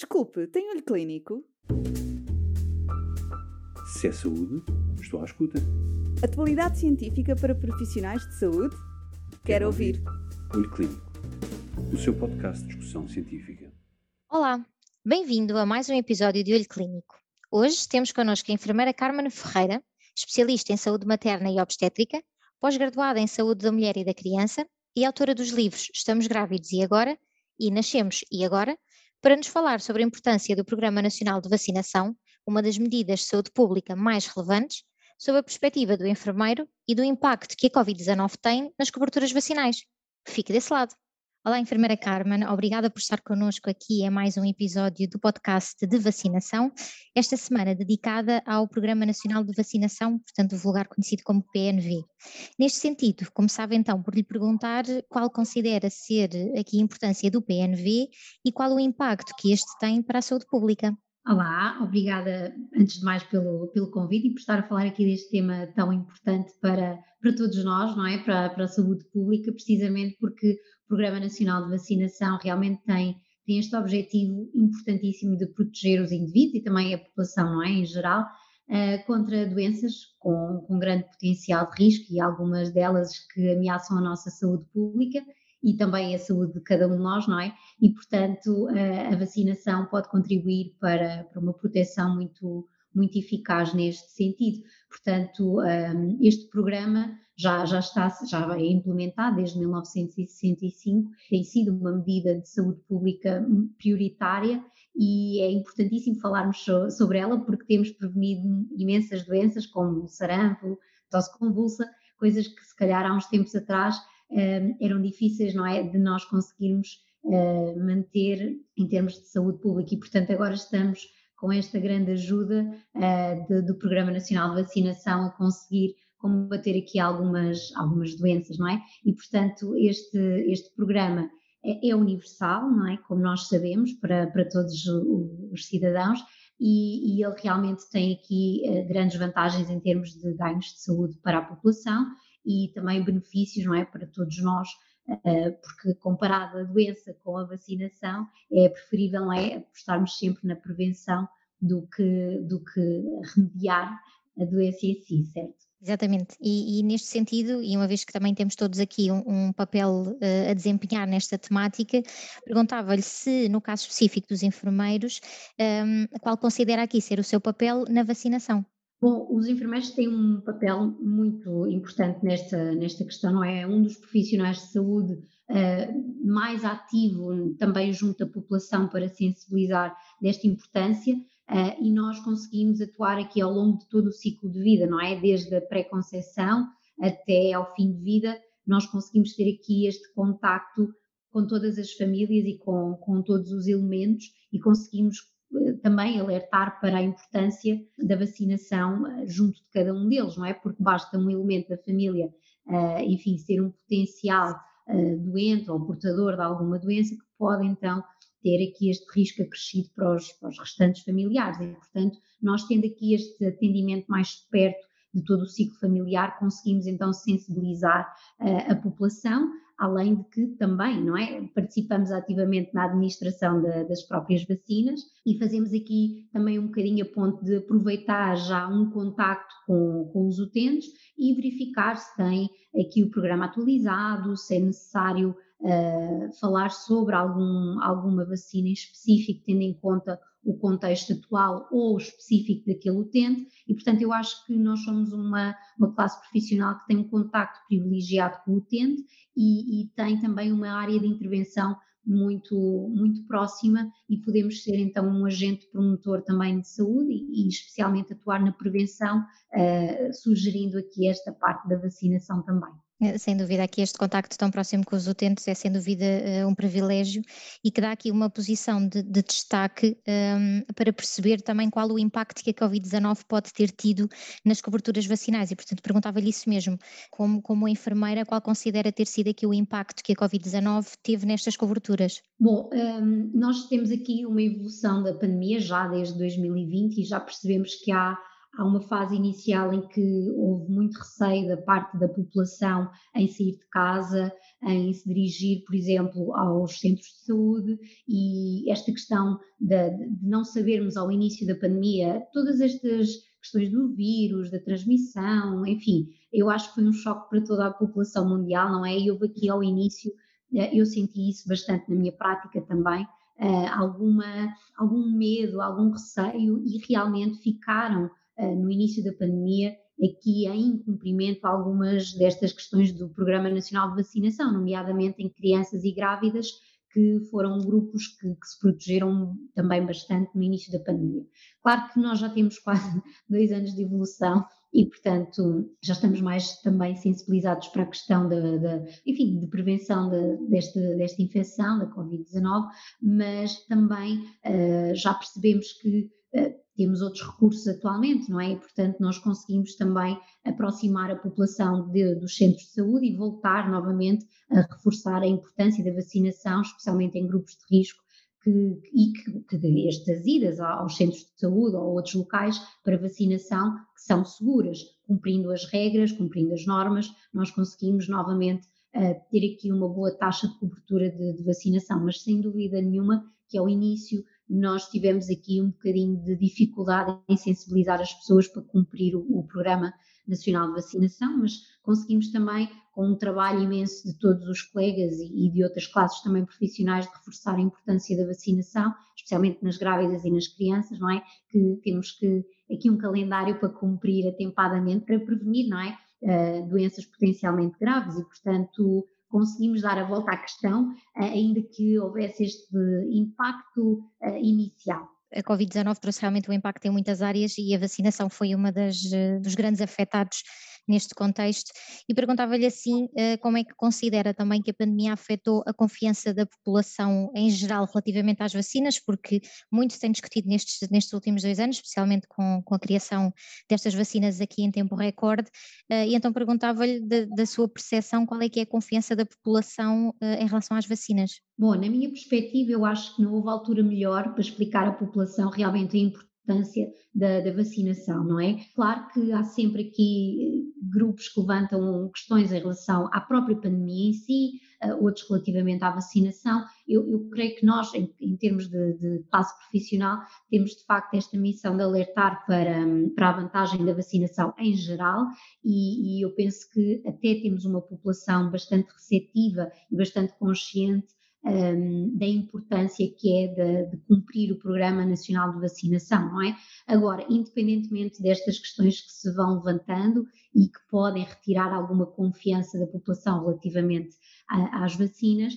Desculpe, tem olho clínico? Se é saúde, estou à escuta. Atualidade científica para profissionais de saúde? Quero, ouvir. Olho Clínico, o seu podcast de discussão científica. Olá, bem-vindo a mais um episódio de Olho Clínico. Hoje temos connosco a enfermeira Carmen Ferreira, especialista em saúde materna e obstétrica, pós-graduada em saúde da mulher e da criança e autora dos livros Estamos Grávidos e Agora e Nascemos e Agora, para nos falar sobre a importância do Programa Nacional de Vacinação, uma das medidas de saúde pública mais relevantes, sob a perspectiva do enfermeiro e do impacto que a Covid-19 tem nas coberturas vacinais. Fique desse lado. Olá, enfermeira Carmen, obrigada por estar connosco aqui em mais um episódio do podcast de vacinação, esta semana dedicada ao Programa Nacional de Vacinação, portanto, vulgar conhecido como PNV. Neste sentido, começava então por lhe perguntar qual considera ser aqui a importância do PNV e qual o impacto que este tem para a saúde pública. Olá, obrigada antes de mais pelo, pelo convite e por estar a falar aqui deste tema tão importante para, para todos nós, não é? Para, para a saúde pública, precisamente porque Programa Nacional de Vacinação realmente tem, tem este objetivo importantíssimo de proteger os indivíduos e também a população, não é? Em geral, uh, contra doenças com, com grande potencial de risco e algumas delas que ameaçam a nossa saúde pública e também a saúde de cada um de nós, não é? E, portanto, a, a vacinação pode contribuir para, para uma proteção muito, muito eficaz neste sentido. Portanto, um, este programa já, já está já é implementado desde 1965, tem sido uma medida de saúde pública prioritária e é importantíssimo falarmos sobre ela porque temos prevenido imensas doenças como sarampo, tosse convulsa, coisas que se calhar há uns tempos atrás Ehm, eram difíceis, não é, de nós conseguirmos eh, manter em termos de saúde pública e, portanto, agora estamos com esta grande ajuda eh, do Programa Nacional de Vacinação a conseguir combater aqui algumas, algumas doenças, não é? E, portanto, este, este programa é, é universal, não é? Como nós sabemos, para, para todos os cidadãos, e, e ele realmente tem aqui uh, grandes vantagens em termos de ganhos de saúde para a população e também benefícios, não é, para todos nós, eh, porque comparado a doença com a vacinação, é preferível, não é, apostarmos sempre na prevenção do que, do que remediar a doença em si, certo? Exatamente, e, e, neste sentido, e uma vez que também temos todos aqui um, um papel uh, a desempenhar nesta temática, perguntava-lhe se, no caso específico dos enfermeiros, um, ehm, qual considera aqui ser o seu papel na vacinação? Bom, os enfermeiros têm um papel muito importante nesta, nesta questão, não é? Um dos profissionais de saúde uh, mais ativo também junto à população para sensibilizar desta importância uh, e nós conseguimos atuar aqui ao longo de todo o ciclo de vida, não é? Desde a pré-conceição até ao fim de vida, nós conseguimos ter aqui este contacto com todas as famílias e com, com todos os elementos e conseguimos também alertar para a importância da vacinação eh, junto de cada um deles, não é? Porque basta um elemento da família, eh, enfim, ser um potencial eh, doente ou portador de alguma doença que pode então ter aqui este risco acrescido para os, para os restantes familiares e, portanto, nós tendo aqui este atendimento mais perto de todo o ciclo familiar, conseguimos então sensibilizar uh, a população, além de que também, não é, participamos ativamente na administração de, das próprias vacinas e fazemos aqui também um bocadinho a ponto de aproveitar já um contacto com, com os utentes e verificar se tem aqui o programa atualizado, se é necessário uh, falar sobre algum, alguma vacina em específico, tendo em conta o contexto atual ou específico daquele utente, e portanto eu acho que nós somos uma, uma classe profissional que tem um contacto privilegiado com o utente e, e tem também uma área de intervenção muito, muito próxima e podemos ser então um agente promotor também de saúde e, e especialmente atuar na prevenção, uh, sugerindo aqui esta parte da vacinação também. É, sem dúvida, aqui este contacto tão próximo com os utentes é sem dúvida eh, um privilégio e que dá aqui uma posição de, de destaque um, ehm, para perceber também qual o impacto que a Covid-19 pode ter tido nas coberturas vacinais e, portanto, perguntava-lhe isso mesmo, como, como enfermeira, qual considera ter sido aqui o impacto que a Covid-19 teve nestas coberturas? Bom, um, ehm, nós temos aqui uma evolução da pandemia já desde 2020 e já percebemos que há há uma fase inicial em que houve muito receio da parte da população em sair de casa, em se dirigir, por exemplo, aos centros de saúde e esta questão de, de não sabermos ao início da pandemia todas estas questões do vírus, da transmissão, enfim, eu acho que foi um choque para toda a população mundial, não é? E houve aqui ao início, eh, eu senti isso bastante na minha prática também, eh, alguma, algum medo, algum receio e realmente ficaram no início da pandemia aqui em cumprimento algumas destas questões do Programa Nacional de Vacinação, nomeadamente em crianças e grávidas, que foram grupos que, que, se protegeram também bastante no início da pandemia. Claro que nós já temos quase dois anos de evolução e, portanto, já estamos mais também sensibilizados para a questão da, enfim, de prevenção de, desta, desta infecção, da Covid-19, mas também uh, já percebemos que temos outros recursos atualmente, não é? E, portanto, nós conseguimos também aproximar a população de, dos centros de saúde e voltar novamente a reforçar a importância da vacinação, especialmente em grupos de risco, que, e que, que estas idas aos centros de saúde ou outros locais para vacinação que são seguras, cumprindo as regras, cumprindo as normas, nós conseguimos novamente uh, ter aqui uma boa taxa de cobertura de, de vacinação, mas sem dúvida nenhuma que ao início nós tivemos aqui um bocadinho de dificuldade em sensibilizar as pessoas para cumprir o, o, Programa Nacional de Vacinação, mas conseguimos também, com um trabalho imenso de todos os colegas e, e de outras classes também profissionais, de reforçar a importância da vacinação, especialmente nas grávidas e nas crianças, não é? Que temos que aqui um calendário para cumprir atempadamente para prevenir, não é? Uh, doenças potencialmente graves e, portanto, conseguimos dar a volta à questão, eh, ainda que houvesse este impacto eh, inicial. A Covid-19 trouxe realmente um impacto em muitas áreas e a vacinação foi uma das eh, dos grandes afetados neste contexto e perguntava-lhe assim eh, como é que considera também que a pandemia afetou a confiança da população em geral relativamente às vacinas, porque muito se tem discutido nestes, nestes últimos dois anos, especialmente com, com a criação destas vacinas aqui em tempo recorde, eh, e então perguntava-lhe da, da, sua percepção qual é que é a confiança da população em relação às vacinas. Bom, na minha perspectiva eu acho que não houve altura melhor para explicar à população realmente a importância importância da, da, vacinação, não é? Claro que há sempre aqui eh, grupos que levantam questões em relação à própria pandemia em si, uh, outros relativamente à vacinação. Eu, eu creio que nós, em, em termos de, de, classe profissional, temos de facto esta missão de alertar para, para a vantagem da vacinação em geral e, e eu penso que até temos uma população bastante receptiva e bastante consciente um, da importância que é de, de, cumprir o Programa Nacional de Vacinação, não é? Agora, independentemente destas questões que se vão levantando e que podem retirar alguma confiança da população relativamente a, às vacinas,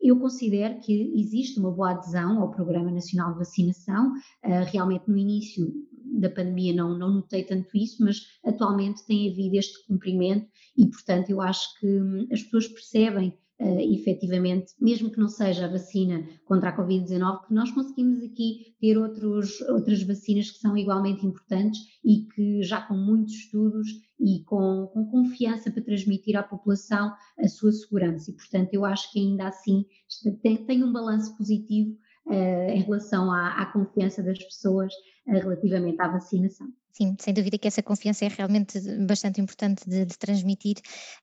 eu considero que existe uma boa adesão ao Programa Nacional de Vacinação. Uh, realmente, no início da pandemia, não, não notei tanto isso, mas atualmente tem havido este cumprimento e, portanto, eu acho que hum, as pessoas percebem uh, efetivamente, mesmo que não seja a vacina contra a Covid-19, que nós conseguimos aqui ter outros, outras vacinas que são igualmente importantes e que já com muitos estudos e com, com confiança para transmitir à população a sua segurança. E, portanto, eu acho que ainda assim tem, tem um balanço positivo uh, em relação à, à, confiança das pessoas uh, relativamente à vacinação. Sim, sem dúvida que essa confiança é realmente bastante importante de, de transmitir,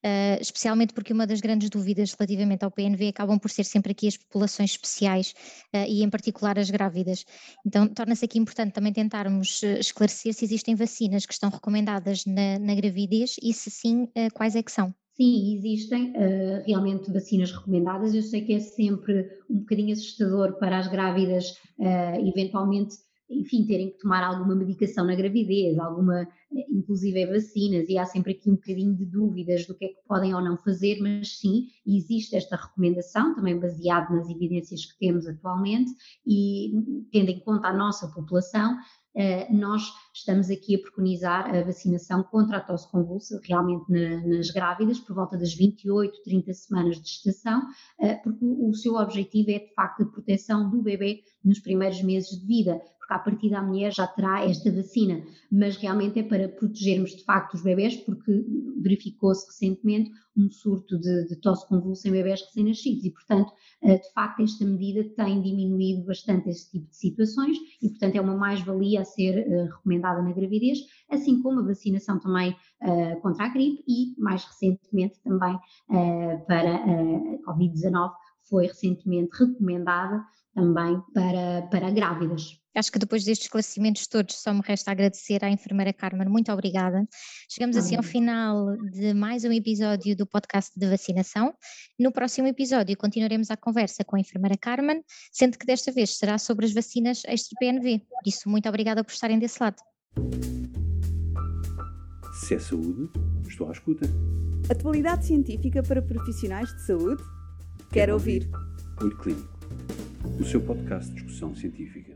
uh, especialmente porque uma das grandes dúvidas relativamente ao PNV acabam por ser sempre aqui as populações especiais uh, e em particular as grávidas. Então torna-se aqui importante também tentarmos esclarecer se existem vacinas que estão recomendadas na, na gravidez e se sim, uh, quais é que são. Sim, existem uh, realmente vacinas recomendadas. Eu sei que é sempre um bocadinho assustador para as grávidas, uh, eventualmente, enfim, terem que tomar alguma medicação na gravidez, alguma, inclusive vacinas, e há sempre aqui um bocadinho de dúvidas do que é que podem ou não fazer, mas sim, existe esta recomendação, também baseada nas evidências que temos atualmente, e tendo em conta a nossa população, eh, nós estamos aqui a preconizar a vacinação contra a tosse convulsa, realmente nas grávidas, por volta das 28, 30 semanas de gestação, eh, porque o seu objetivo é de facto a proteção do bebê nos primeiros meses de vida, porque a partir da mulher já terá esta vacina, mas realmente é para protegermos de facto os bebés, porque verificou-se recentemente um surto de, de tosse convulsa em bebés recém-nascidos. E, portanto, eh, de facto, esta medida tem diminuído bastante esse tipo de situações e, portanto, é uma mais-valia ser uh, recomendada na gravidez, assim como a vacinação também uh, contra a gripe e, mais recentemente, também uh, para a Covid-19 foi recentemente recomendada também para, para grávidas. Acho que depois destes esclarecimentos todos só me resta agradecer à enfermeira Carmen, muito obrigada. Chegamos assim ao final de mais um episódio do podcast de vacinação. No próximo episódio continuaremos a conversa com a enfermeira Carmen, sendo que desta vez será sobre as vacinas extra-PNV. Por isso, muito obrigada por estarem desse lado. Se é saúde, estou à escuta. Atualidade científica para profissionais de saúde? Quero, Quero ouvir. ouvir. Olho Clínico, o seu podcast de discussão científica.